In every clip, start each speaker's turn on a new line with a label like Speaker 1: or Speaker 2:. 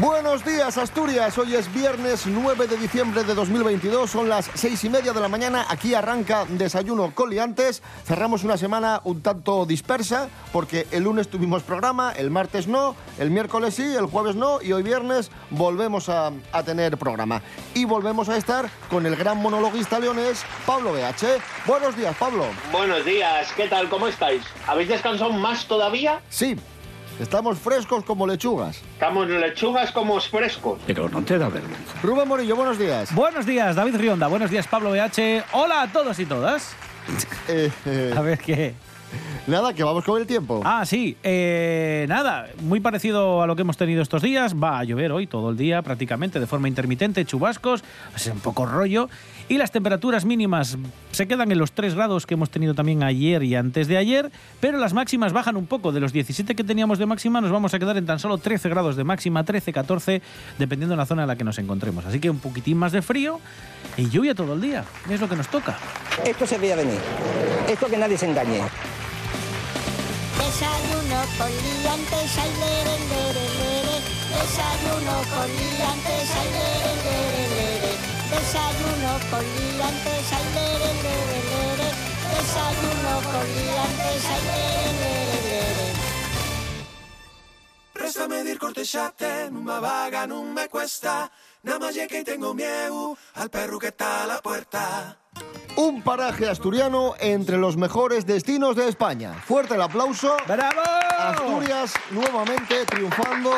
Speaker 1: Buenos días, Asturias. Hoy es viernes 9 de diciembre de 2022. Son las seis y media de la mañana. Aquí arranca Desayuno Coliantes. Cerramos una semana un tanto dispersa porque el lunes tuvimos programa, el martes no, el miércoles sí, el jueves no y hoy viernes volvemos a, a tener programa. Y volvemos a estar con el gran monologuista leonés Pablo BH. Buenos días, Pablo.
Speaker 2: Buenos días, ¿qué tal? ¿Cómo estáis? ¿Habéis descansado más todavía?
Speaker 1: Sí, estamos frescos como lechugas.
Speaker 2: Estamos lechugas como frescos.
Speaker 3: Pero no te da vergüenza.
Speaker 1: Rubén Morillo, buenos días.
Speaker 4: Buenos días, David Rionda. Buenos días, Pablo BH. Hola a todos y todas.
Speaker 1: Eh, eh,
Speaker 4: A ver qué.
Speaker 1: nada, que vamos con el tiempo.
Speaker 4: Ah, sí. eh, nada, muy parecido a lo que hemos tenido estos días. Va a llover hoy todo el día, prácticamente de forma intermitente, chubascos, es un poco rollo. Y las temperaturas mínimas se quedan en los 3 grados que hemos tenido también ayer y antes de ayer, pero las máximas bajan un poco. De los 17 que teníamos de máxima nos vamos a quedar en tan solo 13 grados de máxima, 13, 14, dependiendo de la zona en la que nos encontremos. Así que un poquitín más de frío y lluvia todo el día. Es lo que nos toca.
Speaker 5: Esto se veía venir. Esto que nadie se engañe.
Speaker 6: Desayuno con liantes, ay, lere, lere, lere. Desayuno con liantes, ay, lere, lere, lere. Desayuno con liantes, ay, lere, lere, lere. Desayuno con liantes, ay, lere, lere, lere.
Speaker 7: Préstame dir cortesciate, non me vaga, non me cuesta. Nada más que tengo miedo al perro que está a la puerta.
Speaker 1: Un paraje asturiano entre los mejores destinos de España. Fuerte el aplauso.
Speaker 4: ¡Bravo!
Speaker 1: Asturias nuevamente triunfando.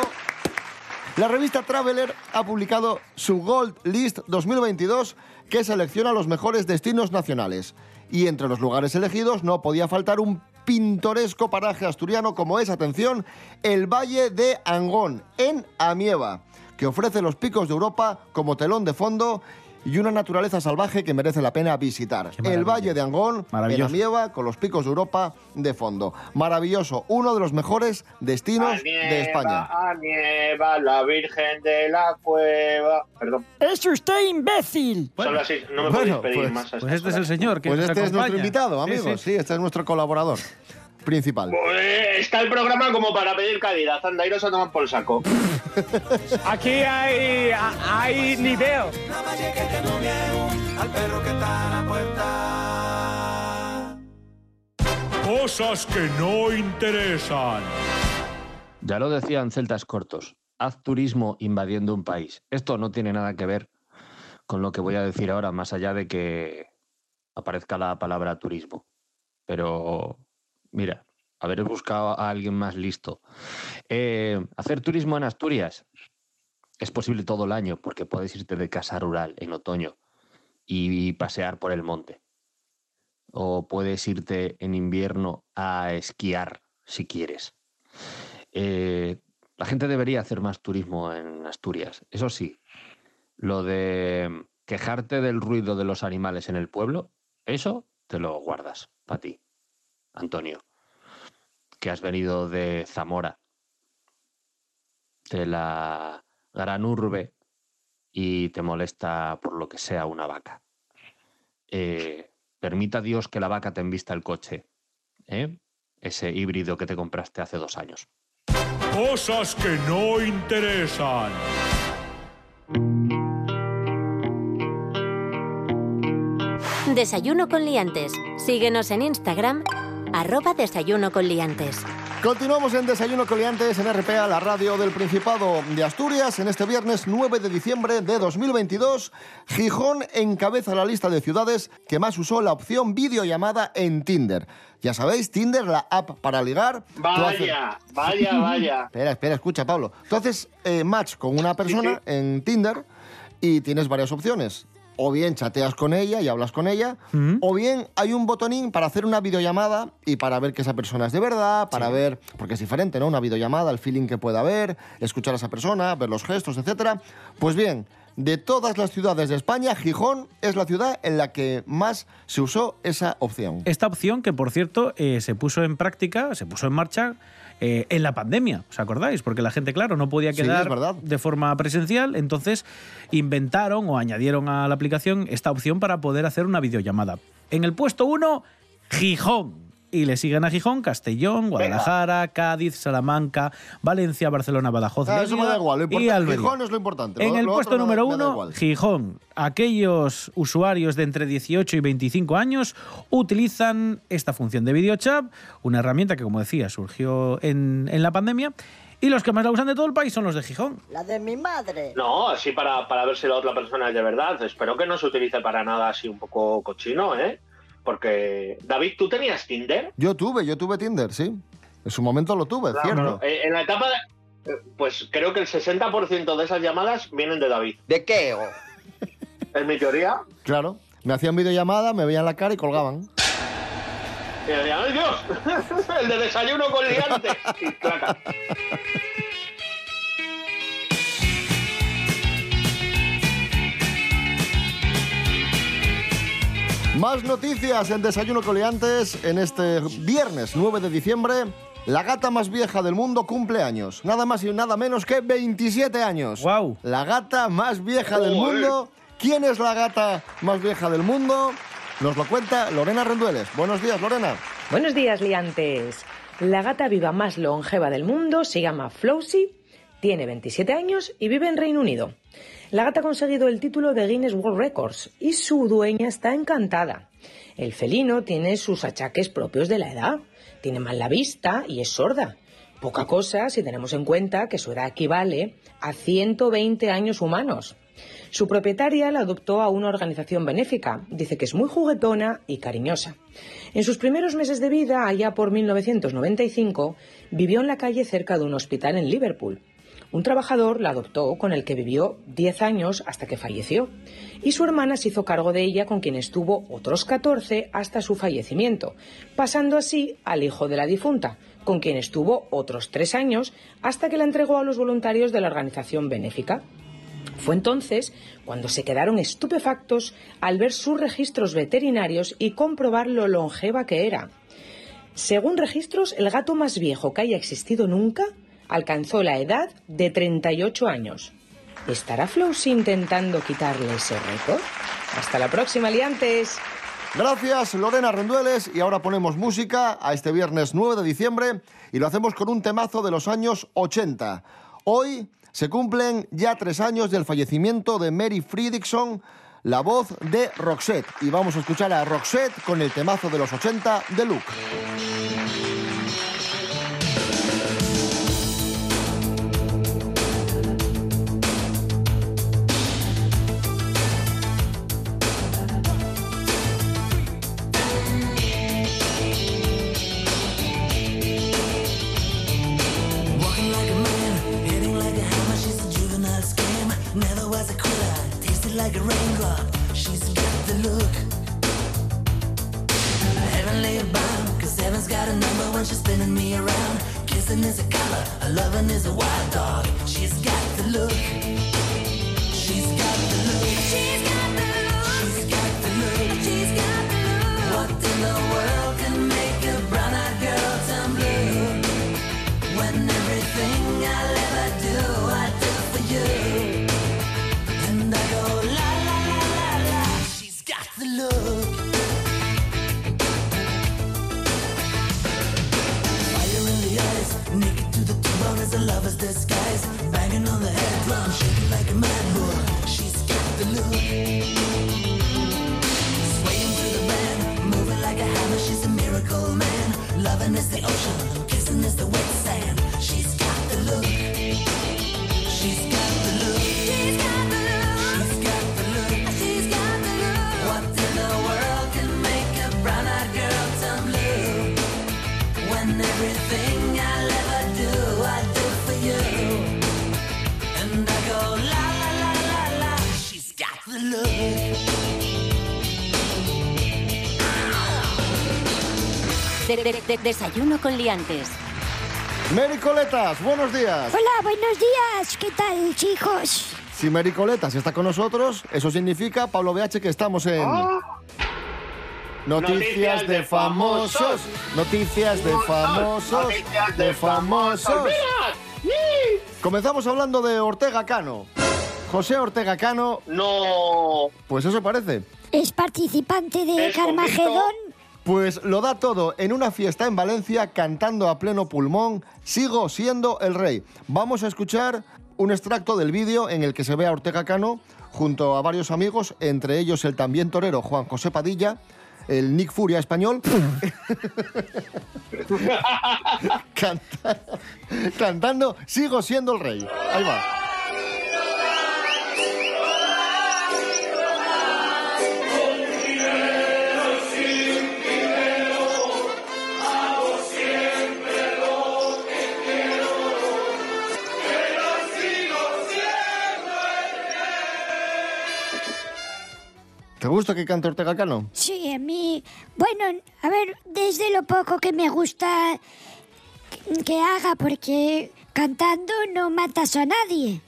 Speaker 1: La revista Traveler ha publicado su Gold List 2022 que selecciona los mejores destinos nacionales. Y entre los lugares elegidos no podía faltar un pintoresco paraje asturiano como es, atención, el Valle de Angón, en Amieva, que ofrece los picos de Europa como telón de fondo y una naturaleza salvaje que merece la pena visitar. El. Valle de Angón, en. Amieva, con los picos de Europa de fondo. Maravilloso, uno de los mejores destinos de España.
Speaker 2: A nieva, la Virgen de la Cueva. Perdón,
Speaker 8: ¡Es usted imbécil!
Speaker 2: son las seis. No me
Speaker 1: bueno,
Speaker 2: podéis pedir
Speaker 1: pues-
Speaker 2: más. a
Speaker 4: Pues este es el señor que
Speaker 1: Pues
Speaker 4: nos
Speaker 1: este es nuestro
Speaker 4: acompaña.
Speaker 1: invitado,
Speaker 4: Sí,
Speaker 1: amigos.
Speaker 4: sí.
Speaker 1: Sí, este es nuestro colaborador principal.
Speaker 2: Pues está el programa como para pedir caridad. Anda, iros a tomar por el saco.
Speaker 8: Aquí hay, hay nivel.
Speaker 7: Nada más que tengo miedo al perro que está a la puerta.
Speaker 3: Cosas que no interesan.
Speaker 9: Ya lo decían celtas cortos, haz turismo invadiendo un país. Esto no tiene nada que ver con lo que voy a decir ahora, más allá de que aparezca la palabra turismo. Pero, mira, haber buscado a alguien más listo. Eh, hacer turismo en Asturias es posible todo el año porque puedes irte de casa rural en otoño y pasear por el monte. O puedes irte en invierno a esquiar si quieres. Eh, la gente debería hacer más turismo en Asturias. Eso sí, lo de quejarte del ruido de los animales en el pueblo, eso te lo guardas para ti, Antonio, que has venido de Zamora, de la gran urbe, y te molesta por lo que sea una vaca. Eh, permita Dios que la vaca te embista el coche, ¿eh? ese híbrido que te compraste hace dos años.
Speaker 3: Cosas que no interesan.
Speaker 6: Desayuno con liantes. Síguenos en Instagram, arroba desayuno con liantes.
Speaker 1: Continuamos en Desayuno Coliantes en RPA, la radio del Principado de Asturias. En este viernes 9 de diciembre de 2022, Gijón encabeza la lista de ciudades que más usó la opción videollamada en Tinder. Ya sabéis, Tinder, la app para ligar. Haces-
Speaker 2: Vaya, vaya, vaya.
Speaker 1: Espera, espera, escucha, Pablo. Tú haces eh, match con una persona en Tinder y tienes varias opciones. O bien chateas con ella y hablas con ella, o bien hay un botonín para hacer una videollamada y para ver que esa persona es de verdad, para ver, porque es diferente, ¿no? Una videollamada, el feeling que pueda haber, escuchar a esa persona, ver los gestos, etcétera. Pues bien, de todas las ciudades de España, Gijón es la ciudad en la que más se usó esa opción.
Speaker 4: Esta opción, que por cierto eh, se puso en práctica, se puso en marcha eh, en la pandemia, ¿os acordáis? Porque la gente, claro, no podía quedar de forma presencial, entonces inventaron o añadieron a la aplicación esta opción para poder hacer una videollamada. En el puesto 1, Gijón. Y le siguen a Gijón, Castellón, Guadalajara, Cádiz, Salamanca, Valencia, Barcelona, Badajoz,
Speaker 1: Ah, eso me da igual. Lo
Speaker 4: y
Speaker 1: importante,
Speaker 4: Almería.
Speaker 1: Gijón es lo importante.
Speaker 4: En
Speaker 1: Lo-
Speaker 4: el
Speaker 1: lo
Speaker 4: puesto número uno. Gijón. Aquellos usuarios de entre 18 y 25 años utilizan esta función de videochat, una herramienta que, como decía, surgió en, en la pandemia. Y los que más la usan de todo el país son los de Gijón.
Speaker 6: La de mi madre.
Speaker 2: No, así para, para ver si la otra persona es de verdad. Espero que no se utilice para nada así un poco cochino, ¿eh? Porque, David, ¿tú tenías Tinder?
Speaker 1: Yo tuve, yo tuve Tinder, sí. En su momento lo tuve,
Speaker 2: Claro,
Speaker 1: cierto.
Speaker 2: Eh, en la etapa de... eh, Pues creo que el 60% de esas llamadas vienen de David.
Speaker 5: ¿De qué?
Speaker 2: Es mi teoría.
Speaker 1: Claro. Me hacían videollamada, me veían la cara y colgaban.
Speaker 2: Y decían, ¡ay Dios! el de desayuno con liante. Y claca.
Speaker 1: Más noticias en Desayuno Coleantes en este viernes 9 de diciembre. La gata más vieja del mundo cumple años. Nada más y nada menos que 27 años.
Speaker 4: ¡Wow!
Speaker 1: La gata más vieja del mundo. ¿Quién es la gata más vieja del mundo? Nos lo cuenta Lorena Rendueles. Buenos días, Lorena.
Speaker 10: Buenos días, liantes. La gata viva más longeva del mundo se llama Flossie, tiene 27 años y vive en Reino Unido. La gata ha conseguido el título de Guinness World Records y su dueña está encantada. El felino tiene sus achaques propios de la edad. Tiene mal la vista y es sorda. Poca cosa si tenemos en cuenta que su edad equivale a 120 años humanos. Su propietaria la adoptó a una organización benéfica. Dice que es muy juguetona y cariñosa. En sus primeros meses de vida, allá por 1995, vivió en la calle cerca de un hospital en Liverpool. Un trabajador la adoptó con el que vivió 10 años hasta que falleció. Y su hermana se hizo cargo de ella con quien estuvo otros 14 hasta su fallecimiento, pasando así al hijo de la difunta, con quien estuvo otros 3 años hasta que la entregó a los voluntarios de la organización benéfica. Fue entonces cuando se quedaron estupefactos al ver sus registros veterinarios y comprobar lo longeva que era. Según registros, el gato más viejo que haya existido nunca alcanzó la edad de 38 años. ¿Estará Flowsy intentando quitarle ese récord? Hasta la próxima, liantes.
Speaker 1: Gracias, Lorena Rendueles. Y ahora ponemos música a este viernes 9 de diciembre y lo hacemos con un temazo de los años 80. Hoy se cumplen ya tres años del fallecimiento de Mary Fredrickson, la voz de Roxette. Y vamos a escuchar a Roxette con el temazo de los 80 de Luke.
Speaker 7: Loving is a open as the ocean.
Speaker 11: De- de- de- desayuno con liantes.
Speaker 1: Mary Coletas, buenos días.
Speaker 6: Hola, buenos días. ¿Qué tal, chicos?
Speaker 1: Si Mary Coletas está con nosotros, eso significa, Pablo BH, que estamos en... Noticias de famosos. Noticias de famosos.
Speaker 2: Noticias
Speaker 1: De famosos. Comenzamos hablando de Ortega Cano. José Ortega Cano,
Speaker 2: No.
Speaker 1: pues eso parece.
Speaker 6: Es participante de Carmagedón.
Speaker 1: Pues lo da todo en una fiesta en Valencia cantando a pleno pulmón, sigo siendo el rey. Vamos a escuchar un extracto del vídeo en el que se ve a Ortega Cano junto a varios amigos, entre ellos el también torero Juan José Padilla, el Nick Furia español, Canta- cantando Sigo siendo el rey. Ahí va. ¿Te gusta que cante Ortega Cano?
Speaker 6: Sí, a mí. Bueno, a ver, desde lo poco que me gusta que- haga, porque cantando no matas a nadie.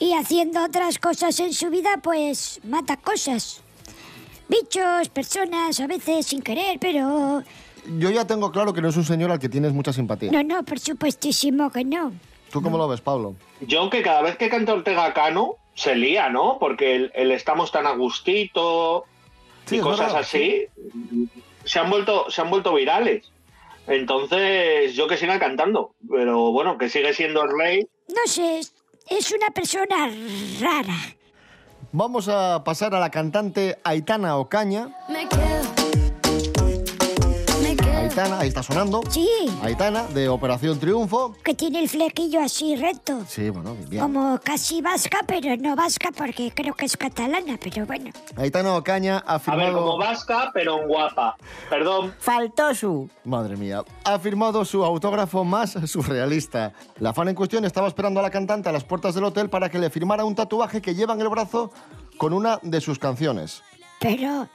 Speaker 6: Y haciendo otras cosas en su vida, pues mata cosas. Bichos, personas, a veces sin querer, pero.
Speaker 1: Yo ya tengo claro que no es un señor al que tienes mucha simpatía.
Speaker 6: No, no, por supuestísimo que no.
Speaker 1: ¿Tú cómo lo ves, Pablo?
Speaker 2: Yo que cada vez que canta Ortega Cano se lía, ¿no? Porque el, el estamos tan a gustito
Speaker 1: Sí,
Speaker 2: y cosas
Speaker 1: verdad.
Speaker 2: así se han vuelto se han vuelto virales. Entonces, yo que siga cantando, pero bueno, que sigue siendo el rey.
Speaker 6: No sé, es, es una persona rara.
Speaker 1: Vamos a pasar a la cantante Aitana Ocaña.
Speaker 6: Me quedo.
Speaker 1: Aitana, ahí está sonando.
Speaker 6: Sí,
Speaker 1: Aitana, de Operación Triunfo.
Speaker 6: que tiene el flequillo así recto.
Speaker 1: Sí, bueno, bien.
Speaker 6: Como casi vasca, pero no vasca porque creo que es catalana, pero bueno.
Speaker 1: Aitana Ocaña ha
Speaker 2: A ver,
Speaker 1: firmado...
Speaker 2: como vasca, pero guapa. Perdón.
Speaker 8: Faltó su.
Speaker 1: Madre mía. Ha firmado su autógrafo más surrealista. La fan en cuestión estaba esperando a la cantante a las puertas del hotel para que le firmara un tatuaje que lleva en el brazo con una de sus canciones.
Speaker 6: Pero,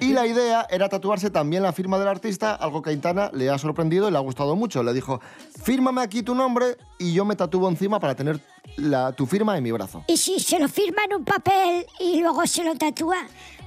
Speaker 1: Y la idea era tatuarse también la firma del artista, algo que a Aitana le ha sorprendido y le ha gustado mucho. Le dijo, fírmame aquí tu nombre y yo me tatúo encima para tener la, tu firma en mi brazo.
Speaker 6: ¿y si se lo firma en un papel y luego se lo tatúa?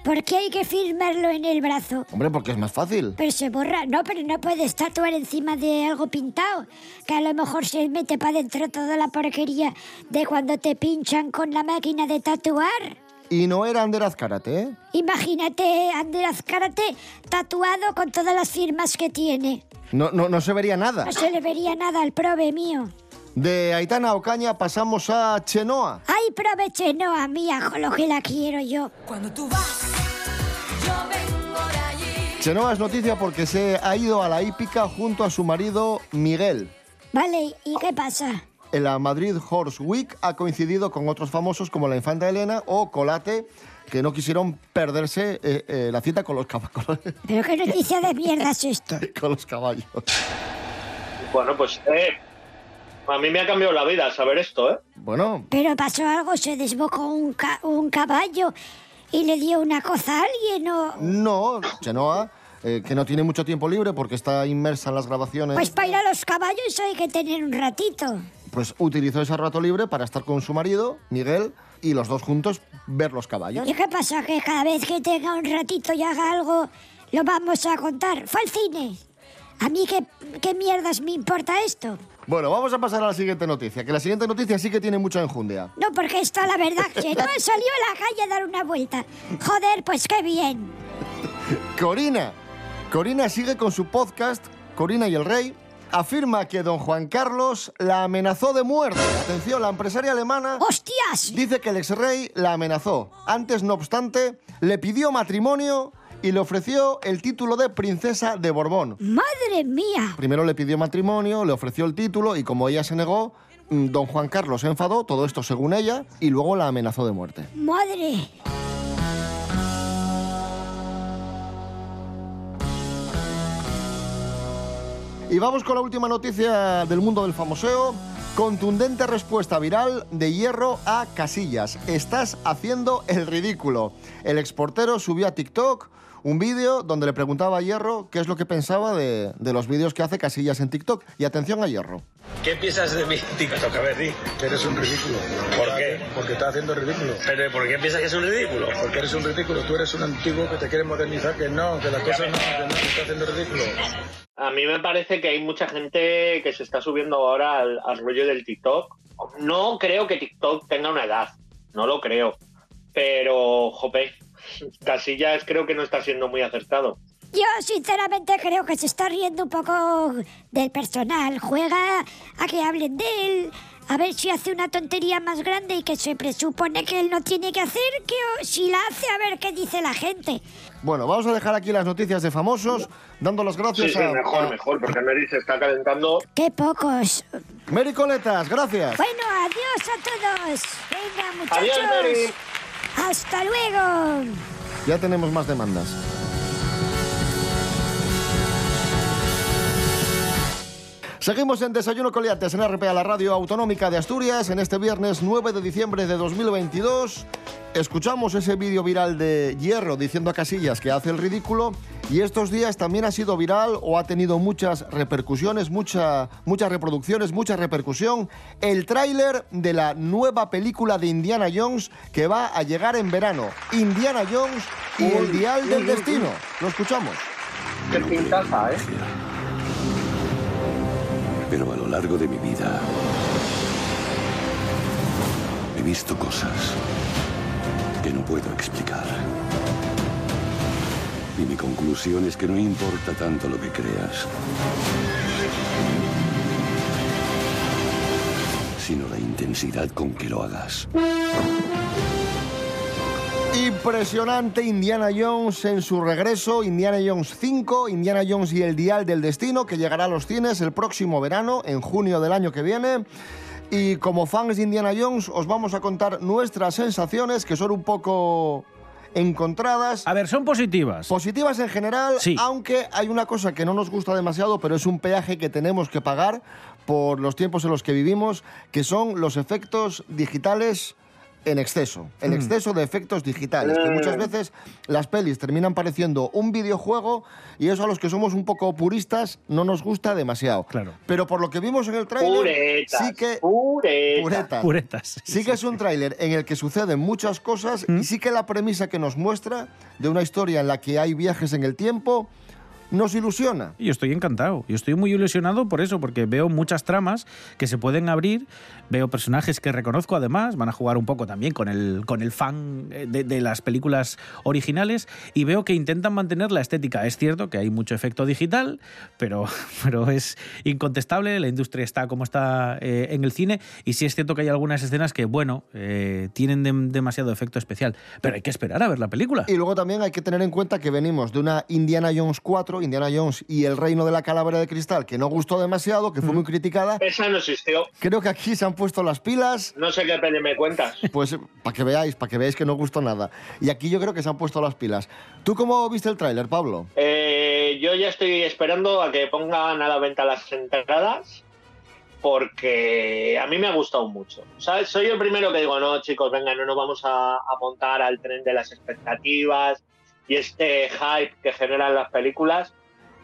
Speaker 6: ¿Por qué hay que firmarlo en el brazo?
Speaker 1: Hombre, porque es más fácil.
Speaker 6: Pero se borra. No, pero no puedes tatuar encima de algo pintado. Que a lo mejor se mete para dentro toda la porquería de cuando te pinchan con la máquina de tatuar.
Speaker 1: Y no era Ander Azcárate, ¿eh?
Speaker 6: Imagínate Ander Azcárate tatuado con todas las firmas que tiene.
Speaker 1: No, no, no se vería nada.
Speaker 6: No se le vería nada al prove mío.
Speaker 1: De Aitana Ocaña pasamos a Chenoa.
Speaker 6: Ay, proveche, no a mí, ajo, lo que la quiero yo.
Speaker 7: Cuando tú vas, yo vengo de allí.
Speaker 1: Chenoa es noticia porque se ha ido a la hípica junto a su marido Miguel.
Speaker 6: Vale, ¿y qué pasa?
Speaker 1: En la Madrid Horse Week ha coincidido con otros famosos como la infanta Elena o Colate, que no quisieron perderse eh, eh, la cita con los, cab- con los-
Speaker 6: ¿Pero qué noticia de mierda es esto?
Speaker 1: con los caballos.
Speaker 2: Bueno, pues eh, a mí me ha cambiado la vida saber esto, ¿eh?
Speaker 1: Bueno,
Speaker 6: ¿Pero pasó algo? ¿Se desbocó un, ca- un caballo y le dio una cosa a alguien o...?
Speaker 1: no, Chenoa, eh, que no tiene mucho tiempo libre porque está inmersa en las grabaciones,
Speaker 6: Pues para ir a los caballos hay que tener un ratito.
Speaker 1: Pues utilizó ese rato libre para estar con su marido, Miguel, y los dos juntos ver los caballos.
Speaker 6: ¿Y qué pasa? Que cada vez que tenga un ratito y haga algo, lo vamos a contar. Fue al cine. ¿A mí qué, qué mierdas me importa esto?
Speaker 1: Bueno, vamos a pasar a la siguiente noticia, que la siguiente noticia sí que tiene mucha enjundia.
Speaker 6: No, porque está la verdad que no he salido a la calle a dar una vuelta. Joder, pues qué bien.
Speaker 1: Corina. Corina sigue con su podcast, Corina y el Rey. Afirma que don Juan Carlos la amenazó de muerte. Atención, la empresaria alemana
Speaker 6: ¡Hostias!
Speaker 1: dice que el ex rey la amenazó. Antes, no obstante, le pidió matrimonio y le ofreció el título de princesa de Borbón.
Speaker 6: ¡Madre mía!
Speaker 1: Primero le pidió matrimonio, le ofreció el título y como ella se negó, mm, don Juan Carlos se enfadó, todo esto según ella, y luego la amenazó de muerte.
Speaker 6: ¡Madre!
Speaker 1: Y vamos con la última noticia del mundo del famoseo. Contundente respuesta viral de Hierro a Casillas. Estás haciendo el ridículo. El exportero subió a TikTok un vídeo donde le preguntaba a Hierro qué es lo que pensaba de, de los vídeos que hace Casillas en TikTok. Y atención a Hierro.
Speaker 12: ¿Qué piensas de mi TikTok? A ver, di.
Speaker 13: Que eres un ridículo.
Speaker 12: ¿Por qué?
Speaker 13: Porque estás haciendo ridículo.
Speaker 12: ¿Pero por qué piensas que es un ridículo?
Speaker 13: Porque eres un ridículo. Tú eres un antiguo que te quiere modernizar, que no, que las cosas no, que no, que estás haciendo ridículo.
Speaker 2: A mí me parece que hay mucha gente que se está subiendo ahora al, al rollo del TikTok. No creo que TikTok tenga una edad, no lo creo. Pero, jope, Casillas creo que no está siendo muy acertado.
Speaker 6: Yo sinceramente creo que se está riendo un poco del personal. Juega a que hablen de él, a ver si hace una tontería más grande y que se presupone que él no tiene que hacer, que o- si la hace a ver qué dice la gente.
Speaker 1: Bueno, vamos a dejar aquí las noticias de famosos, dando las gracias
Speaker 2: Sí, sí,
Speaker 1: a,
Speaker 2: mejor,
Speaker 1: a-
Speaker 2: mejor, porque Mary se está calentando.
Speaker 6: Qué pocos.
Speaker 1: Mary Coletas, gracias.
Speaker 6: Bueno, adiós a todos. Venga, muchachos.
Speaker 2: Adiós, Mary.
Speaker 6: Hasta luego.
Speaker 1: Ya tenemos más demandas. Seguimos en Desayuno Coliantes en RPA, la radio autonómica de Asturias, en este viernes 9 de diciembre de 2022. Escuchamos ese vídeo viral de Hierro diciendo a Casillas que hace el ridículo y estos días también ha sido viral o ha tenido muchas repercusiones, mucha, muchas reproducciones, mucha repercusión, el tráiler de la nueva película de Indiana Jones que va a llegar en verano. Indiana Jones y el Dial del Destino. Lo escuchamos.
Speaker 2: Qué pintaza, ¿eh?
Speaker 14: Largo de mi vida he visto cosas que no puedo explicar. Y mi conclusión es que no importa tanto lo que creas, sino la intensidad con que lo hagas.
Speaker 1: Impresionante Indiana Jones en su regreso, Indiana Jones 5, Indiana Jones y el Dial del Destino, que llegará a los cines el próximo verano, en junio del año que viene. Y como fans de Indiana Jones, os vamos a contar nuestras sensaciones, que son un poco encontradas.
Speaker 4: A ver, son positivas.
Speaker 1: Positivas en general,
Speaker 4: Sí.
Speaker 1: aunque hay una cosa que no nos gusta demasiado, pero es un peaje que tenemos que pagar por los tiempos en los que vivimos, que son los efectos digitales en exceso, el
Speaker 4: Mm.
Speaker 1: exceso de efectos digitales, que muchas veces las pelis terminan pareciendo un videojuego y eso a los que somos un poco puristas no nos gusta demasiado.
Speaker 4: Claro.
Speaker 1: Pero por lo que vimos en el tráiler, sí que
Speaker 2: puretas.
Speaker 1: puretas.
Speaker 4: Puretas.
Speaker 1: Sí que es un tráiler en el que suceden muchas cosas
Speaker 4: ¿Mm?
Speaker 1: y sí que la premisa que nos muestra de una historia en la que hay viajes en el tiempo nos ilusiona.
Speaker 4: Yo estoy encantado. Yo estoy muy ilusionado por eso, porque veo muchas tramas que se pueden abrir, veo personajes que reconozco además, van a jugar un poco también con el, con el fan eh, de, de las películas originales y veo que intentan mantener la estética. Es cierto que hay mucho efecto digital, pero, pero es incontestable, la industria está como está eh, en el cine y sí es cierto que hay algunas escenas que, bueno, eh, tienen dem- demasiado efecto especial, pero hay que esperar a ver la película.
Speaker 1: Y luego también hay que tener en cuenta que venimos de una Indiana Jones 4, Indiana Jones y el Reino de la Calavera de Cristal, que no gustó demasiado, que fue muy criticada.
Speaker 2: Esa no existió.
Speaker 1: Creo que aquí se han puesto las pilas.
Speaker 2: No sé qué peli me cuentas.
Speaker 1: Pues para que veáis, para que veáis que no gustó nada. Y aquí yo creo que se han puesto las pilas. ¿Tú cómo viste el tráiler, Pablo?
Speaker 2: Eh, yo ya estoy esperando a que pongan a la venta las entradas porque a mí me ha gustado mucho. ¿Sabes? Soy el primero que digo, no, chicos, venga, no nos vamos a, a montar al tren de las expectativas y este hype que generan las películas.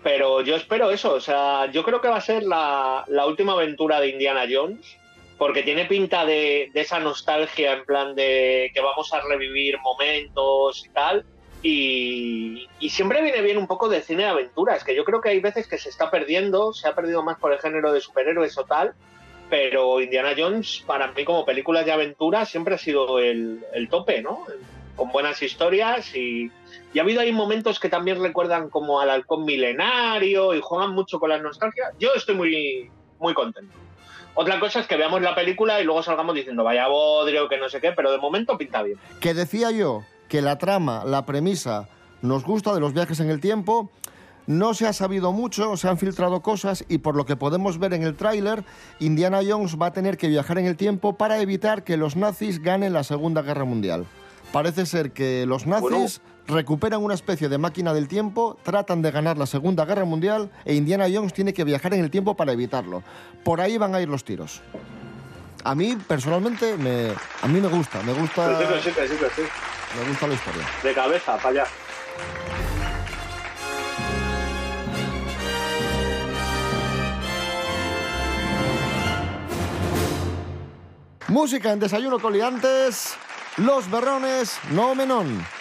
Speaker 2: Pero yo espero eso, o sea, yo creo que va a ser la, la última aventura de Indiana Jones, porque tiene pinta de, de esa nostalgia en plan de que vamos a revivir momentos y tal. Y, y siempre viene bien un poco de cine de aventuras, que yo creo que hay veces que se está perdiendo, se ha perdido más por el género de superhéroes o tal, pero Indiana Jones, para mí como películas de aventura, siempre ha sido el, el tope, ¿no? Con buenas historias y, y ha habido ahí momentos que también recuerdan como al halcón milenario y juegan mucho con la nostalgia. Yo estoy muy, muy contento. Otra cosa es que veamos la película y luego salgamos diciendo vaya bodrio, que no sé qué, pero de momento pinta bien.
Speaker 1: Que decía yo que la trama, la premisa, nos gusta de los viajes en el tiempo. No se ha sabido mucho, se han filtrado cosas y por lo que podemos ver en el tráiler, Indiana Jones va a tener que viajar en el tiempo para evitar que los nazis ganen la Segunda Guerra Mundial. Parece ser que los nazis recuperan una especie de máquina del tiempo, tratan de ganar la Segunda Guerra Mundial e Indiana Jones tiene que viajar en el tiempo para evitarlo. Por ahí van a ir los tiros. A mí, personalmente, me, a mí me gusta, me gusta...
Speaker 2: Sí, sí, sí,
Speaker 1: me gusta la historia.
Speaker 2: De cabeza, para allá.
Speaker 15: Música en Desayuno Coliantes. Los Berrones, No Menón.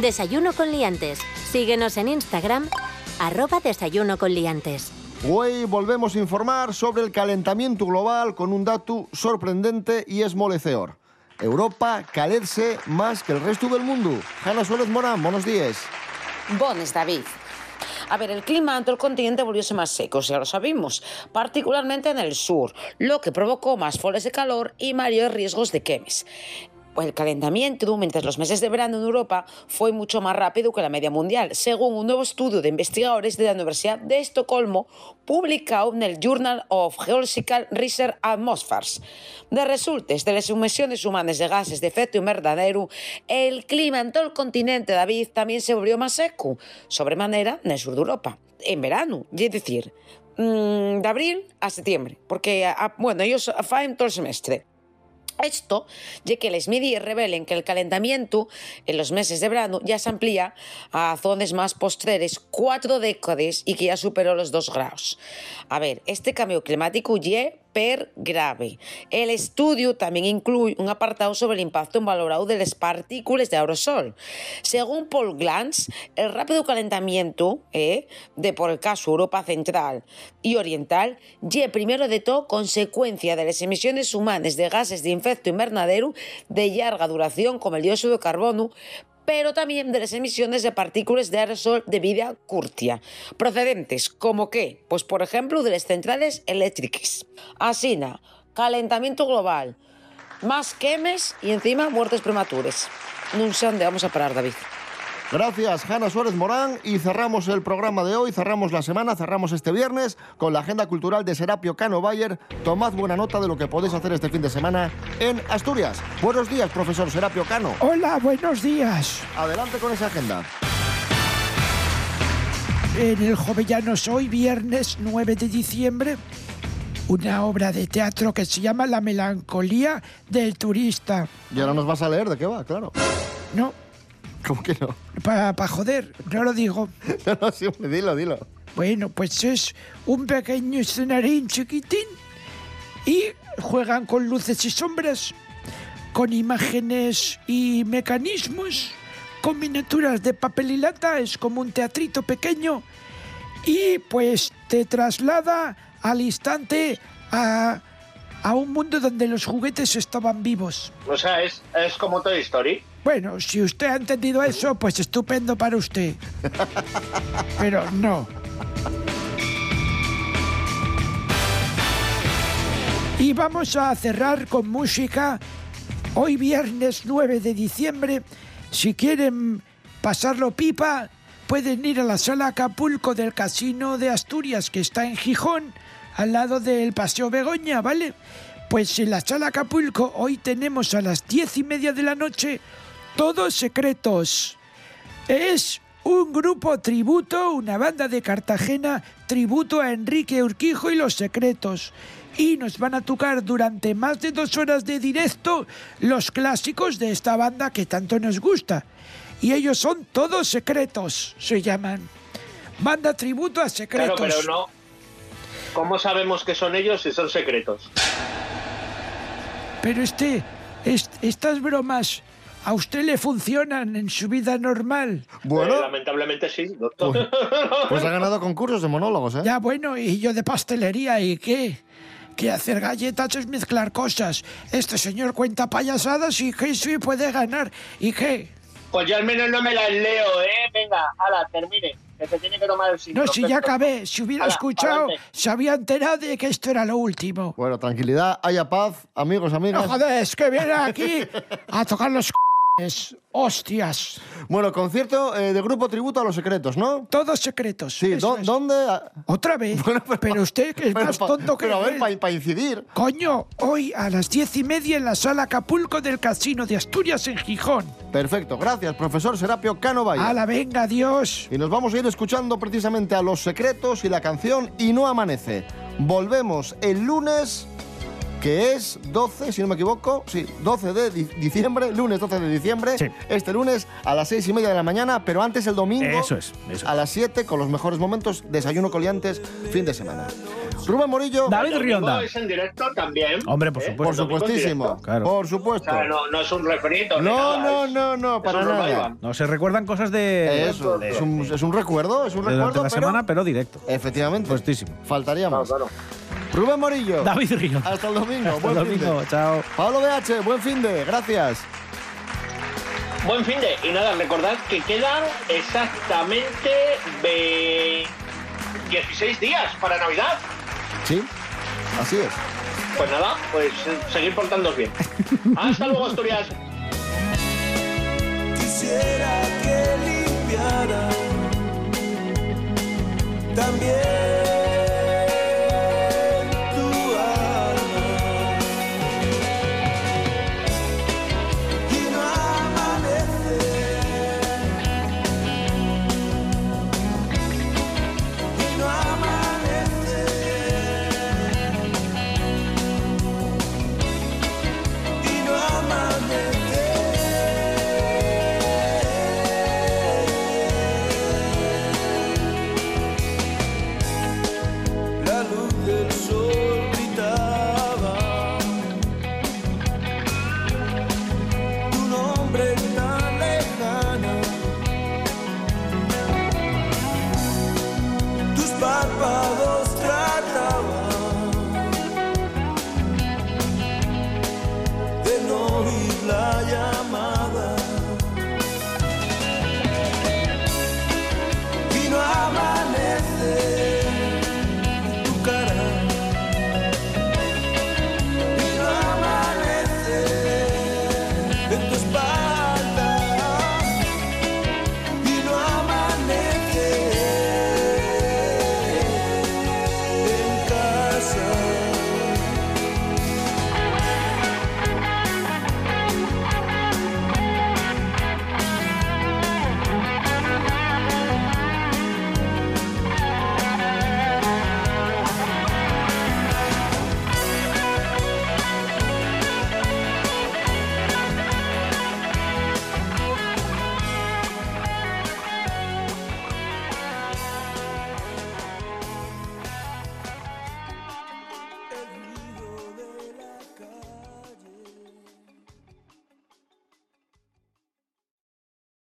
Speaker 11: Desayuno con liantes. Síguenos en Instagram, arroba desayuno con liantes.
Speaker 15: Hoy volvemos a informar sobre el calentamiento global con un dato sorprendente y esmolecedor. Europa calerse más que el resto del mundo. Hanna Suárez Morán, buenos días.
Speaker 16: Bones, David. A ver, el clima en todo el continente volvióse más seco, ya lo sabemos, particularmente en el sur, lo que provocó más foles de calor y mayores riesgos de quemes. El calentamiento durante los meses de verano en Europa fue mucho más rápido que la media mundial, según un nuevo estudio de investigadores de la Universidad de Estocolmo publicado en el Journal of Geological Research Atmospheres. De resultes de las emisiones humanas de gases de efecto invernadero, el clima en todo el continente, David, también se volvió más seco, sobremanera en el sur de Europa, en verano, es decir, mm, de abril a septiembre, porque, a- bueno, ellos faen todo el semestre. Esto, ya que les medidas revelen que el calentamiento en los meses de verano ya se amplía a zonas más postreres cuatro décadas y que ya superó los dos grados. A ver, este cambio climático ya grave. El estudio también incluye un apartado sobre el impacto valorado de las partículas de aerosol. Según Paul Glantz, el rápido calentamiento eh, de, por el caso, Europa Central y Oriental, ya primero de todo consecuencia de las emisiones humanas de gases de efecto invernadero de larga duración como el dióxido de carbono, pero también de las emisiones de partículas de aerosol de vida curtia, procedentes como que, pues por ejemplo, de las centrales eléctricas. Asina, calentamiento global, más quemes y encima muertes prematuras. No sé dónde vamos a parar, David.
Speaker 15: Gracias, Hanna Suárez Morán. Y cerramos el programa de hoy, cerramos la semana, cerramos este viernes con la agenda cultural de Serapio Cano Bayer. Tomad buena nota de lo que podéis hacer este fin de semana en Asturias. Buenos días, profesor Serapio Cano.
Speaker 17: Hola, buenos días.
Speaker 15: Adelante con esa agenda.
Speaker 17: En el Jovellanos hoy, viernes 9 de diciembre, una obra de teatro que se llama La melancolía del turista.
Speaker 15: Y ahora nos vas a leer de qué va, claro.
Speaker 17: No,
Speaker 1: ¿Cómo que no?
Speaker 17: Para joder, no lo digo.
Speaker 1: No, no, sí, dilo, dilo.
Speaker 17: Bueno, pues es un pequeño escenarín chiquitín y juegan con luces y sombras, con imágenes y mecanismos, con miniaturas de papel y lata, es como un teatrito pequeño y pues te traslada al instante a, a un mundo donde los juguetes estaban vivos.
Speaker 2: O sea, es, es como Toy Story.
Speaker 17: Bueno, si usted ha entendido eso, pues estupendo para usted. Pero no. Y vamos a cerrar con música. Hoy viernes 9 de diciembre, si quieren pasarlo pipa, pueden ir a la sala Acapulco del Casino de Asturias, que está en Gijón, al lado del Paseo Begoña, ¿vale? Pues en la sala Acapulco hoy tenemos a las diez y media de la noche Todos Secretos. Es un grupo tributo, una banda de Cartagena, tributo a Enrique Urquijo y los Secretos. Y nos van a tocar durante más de dos horas de directo los clásicos de esta banda que tanto nos gusta. Y ellos son Todos Secretos, se llaman. Banda tributo a
Speaker 2: Claro,
Speaker 17: Secretos.
Speaker 2: pero no. ¿Cómo sabemos que son ellos si son secretos?
Speaker 17: Pero este, est- estas bromas a usted le funcionan en su vida normal.
Speaker 2: Eh, lamentablemente sí, doctor.
Speaker 1: Pues ha ganado concursos de monólogos, ¿eh?
Speaker 17: Ya bueno, y yo de pastelería, ¿y qué? Que hacer galletas es mezclar cosas. Este señor cuenta payasadas y que sí puede ganar. ¿Y qué?
Speaker 2: Pues yo al menos no me las leo, ¿eh? Venga, ala, termine. Que se tiene que tomar el
Speaker 17: No, si ya acabé. Si hubiera
Speaker 2: Hala,
Speaker 17: escuchado,
Speaker 2: pa'lante.
Speaker 17: se había enterado de que esto era lo último.
Speaker 1: Bueno, tranquilidad, haya paz, amigos, amigas.
Speaker 17: No, joder, es que viene aquí a tocar los c***es. Hostias.
Speaker 1: Bueno, concierto eh, de grupo tributo a los secretos, ¿no?
Speaker 17: Todos secretos.
Speaker 1: Sí,
Speaker 17: eso
Speaker 1: ¿dó-
Speaker 17: es.
Speaker 1: ¿dónde?
Speaker 17: Otra vez. pero, usted que es
Speaker 1: pero
Speaker 17: más
Speaker 1: pa-
Speaker 17: tonto que
Speaker 1: Pero a ver,
Speaker 17: él.
Speaker 1: para incidir.
Speaker 17: Coño, hoy a las diez y media en la sala Acapulco del Casino de Asturias en Gijón.
Speaker 1: Perfecto, gracias, profesor Serapio Cano Valle.
Speaker 17: ¡Hala, venga, adiós!
Speaker 1: Y nos vamos a ir escuchando precisamente a Los Secretos y la canción Y no amanece. Volvemos el lunes, que es 12, si no me equivoco, sí, 12 de di- diciembre, lunes 12 de diciembre. Este lunes a las 6 y media de la mañana, pero antes el domingo.
Speaker 4: Eso es, eso
Speaker 1: A las 7 con los mejores momentos, desayuno coliantes, fin de semana. Rubén Morillo.
Speaker 4: David Rionda.
Speaker 2: es en directo también.
Speaker 4: Hombre, por
Speaker 2: ¿eh?
Speaker 4: supuesto.
Speaker 1: Por supuestísimo.
Speaker 4: Claro.
Speaker 1: por
Speaker 2: O
Speaker 1: supuesto.
Speaker 2: sea, no, no es un refrito.
Speaker 1: No, no, no, no, para nada.
Speaker 4: No se recuerdan cosas de.
Speaker 1: Eso,
Speaker 4: de-
Speaker 1: es, un, es un recuerdo, es un
Speaker 4: de durante
Speaker 1: recuerdo,
Speaker 4: la
Speaker 1: pero
Speaker 4: semana, pero directo.
Speaker 1: efectivamente,
Speaker 4: Puestísimo.
Speaker 1: faltaría más.
Speaker 2: Claro,
Speaker 1: Rubén Morillo.
Speaker 4: David Rionda.
Speaker 1: Hasta el domingo.
Speaker 4: Hasta
Speaker 1: buen
Speaker 4: el
Speaker 1: fin de.
Speaker 4: domingo. Chao.
Speaker 1: Pablo BH, buen fin de. Gracias.
Speaker 2: Buen fin de. Y nada, recordad que quedan exactamente ve- 16 días para Navidad.
Speaker 1: Sí, así es.
Speaker 2: Pues nada, pues eh, seguir portándoos bien. Hasta luego, Asturias.
Speaker 18: Quisiera que limpiara también